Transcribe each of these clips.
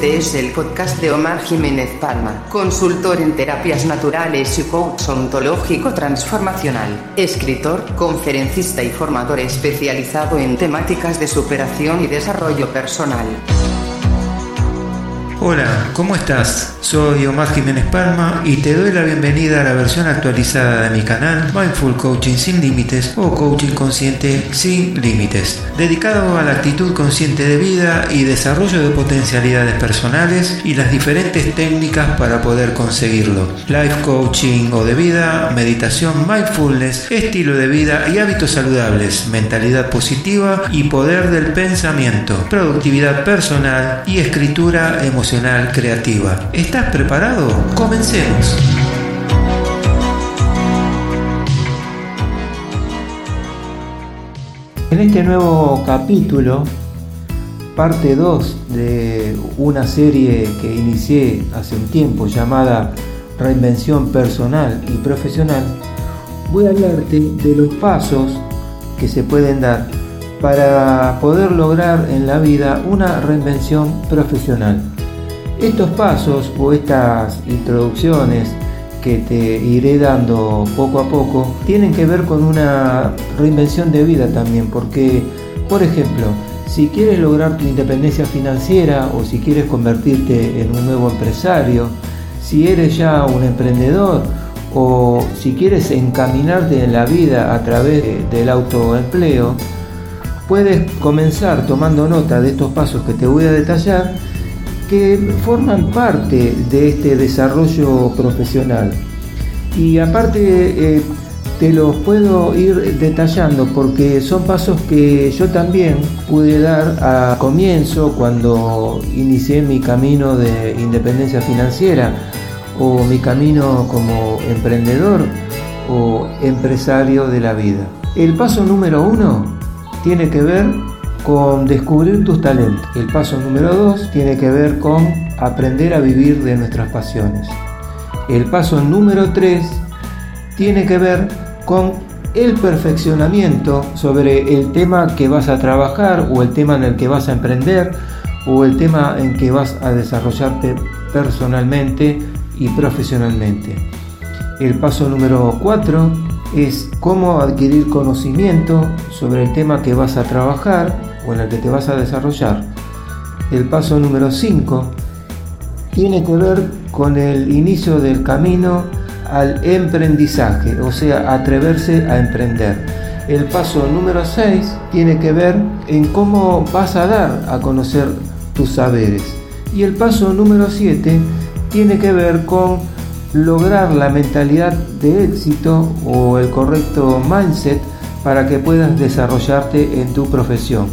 Este es el podcast de Omar Jiménez Palma, consultor en terapias naturales y coach ontológico transformacional, escritor, conferencista y formador especializado en temáticas de superación y desarrollo personal. Hola, ¿cómo estás? Soy Omar Jiménez Palma y te doy la bienvenida a la versión actualizada de mi canal Mindful Coaching sin Límites o Coaching Consciente sin Límites, dedicado a la actitud consciente de vida y desarrollo de potencialidades personales y las diferentes técnicas para poder conseguirlo. Life Coaching o de vida, meditación, mindfulness, estilo de vida y hábitos saludables, mentalidad positiva y poder del pensamiento, productividad personal y escritura emocional creativa. ¿Estás preparado? Comencemos. En este nuevo capítulo, parte 2 de una serie que inicié hace un tiempo llamada Reinvención Personal y Profesional, voy a hablarte de los pasos que se pueden dar para poder lograr en la vida una reinvención profesional. Estos pasos o estas introducciones que te iré dando poco a poco tienen que ver con una reinvención de vida también, porque, por ejemplo, si quieres lograr tu independencia financiera o si quieres convertirte en un nuevo empresario, si eres ya un emprendedor o si quieres encaminarte en la vida a través del autoempleo, puedes comenzar tomando nota de estos pasos que te voy a detallar que forman parte de este desarrollo profesional. Y aparte eh, te los puedo ir detallando porque son pasos que yo también pude dar a comienzo cuando inicié mi camino de independencia financiera o mi camino como emprendedor o empresario de la vida. El paso número uno tiene que ver con descubrir tus talentos. El paso número dos tiene que ver con aprender a vivir de nuestras pasiones. El paso número tres tiene que ver con el perfeccionamiento sobre el tema que vas a trabajar o el tema en el que vas a emprender o el tema en que vas a desarrollarte personalmente y profesionalmente. El paso número cuatro es cómo adquirir conocimiento sobre el tema que vas a trabajar o en el que te vas a desarrollar. El paso número 5 tiene que ver con el inicio del camino al emprendizaje, o sea, atreverse a emprender. El paso número 6 tiene que ver en cómo vas a dar a conocer tus saberes. Y el paso número 7 tiene que ver con lograr la mentalidad de éxito o el correcto mindset para que puedas desarrollarte en tu profesión.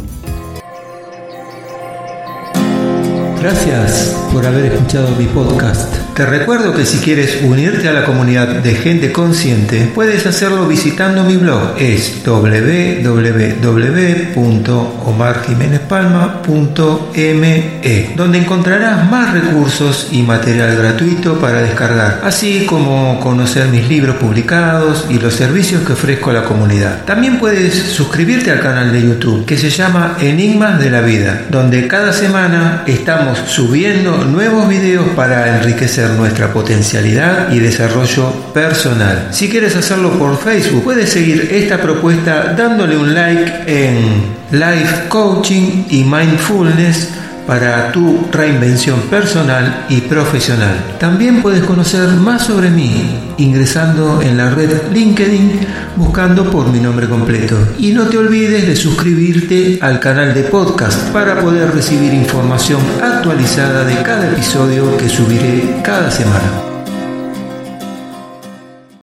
Gracias por haber escuchado mi podcast. Te recuerdo que si quieres unirte a la comunidad de gente consciente, puedes hacerlo visitando mi blog. Es www.omarjimenezpalma.me, donde encontrarás más recursos y material gratuito para descargar, así como conocer mis libros publicados y los servicios que ofrezco a la comunidad. También puedes suscribirte al canal de YouTube que se llama Enigmas de la Vida, donde cada semana estamos subiendo nuevos videos para enriquecer nuestra potencialidad y desarrollo personal. Si quieres hacerlo por Facebook, puedes seguir esta propuesta dándole un like en Life Coaching y Mindfulness para tu reinvención personal y profesional. También puedes conocer más sobre mí ingresando en la red LinkedIn buscando por mi nombre completo. Y no te olvides de suscribirte al canal de podcast para poder recibir información actualizada de cada episodio que subiré cada semana.